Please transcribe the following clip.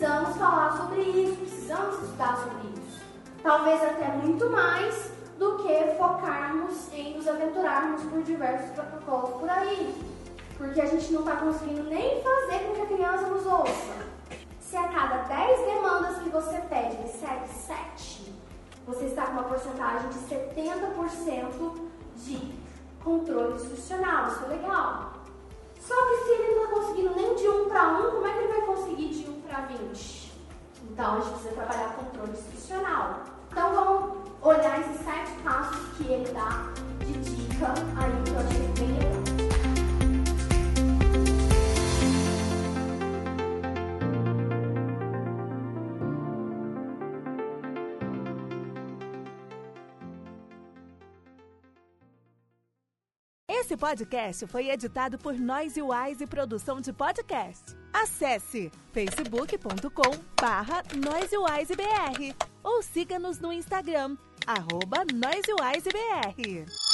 Precisamos falar sobre isso, precisamos estudar sobre isso. Talvez até muito mais do que focarmos em nos aventurarmos por diversos protocolos por aí. Porque a gente não está conseguindo nem fazer com que a criança nos ouça. Se a cada 10 demandas que você pede, segue 7, você está com uma porcentagem de 70% de controle institucional. Isso é legal. Só que se ele não está conseguindo nem de 1 para 1, como é que ele vai conseguir de 1 para 20? Então a gente precisa trabalhar controle institucional. Então vamos olhar esses sete passos que ele dá de dica aí que eu achei bem legal. Esse podcast foi editado por Noise Wise Produção de Podcast. Acesse facebook.com barra NoiseWiseBR ou siga-nos no Instagram, arroba NoiseWiseBR.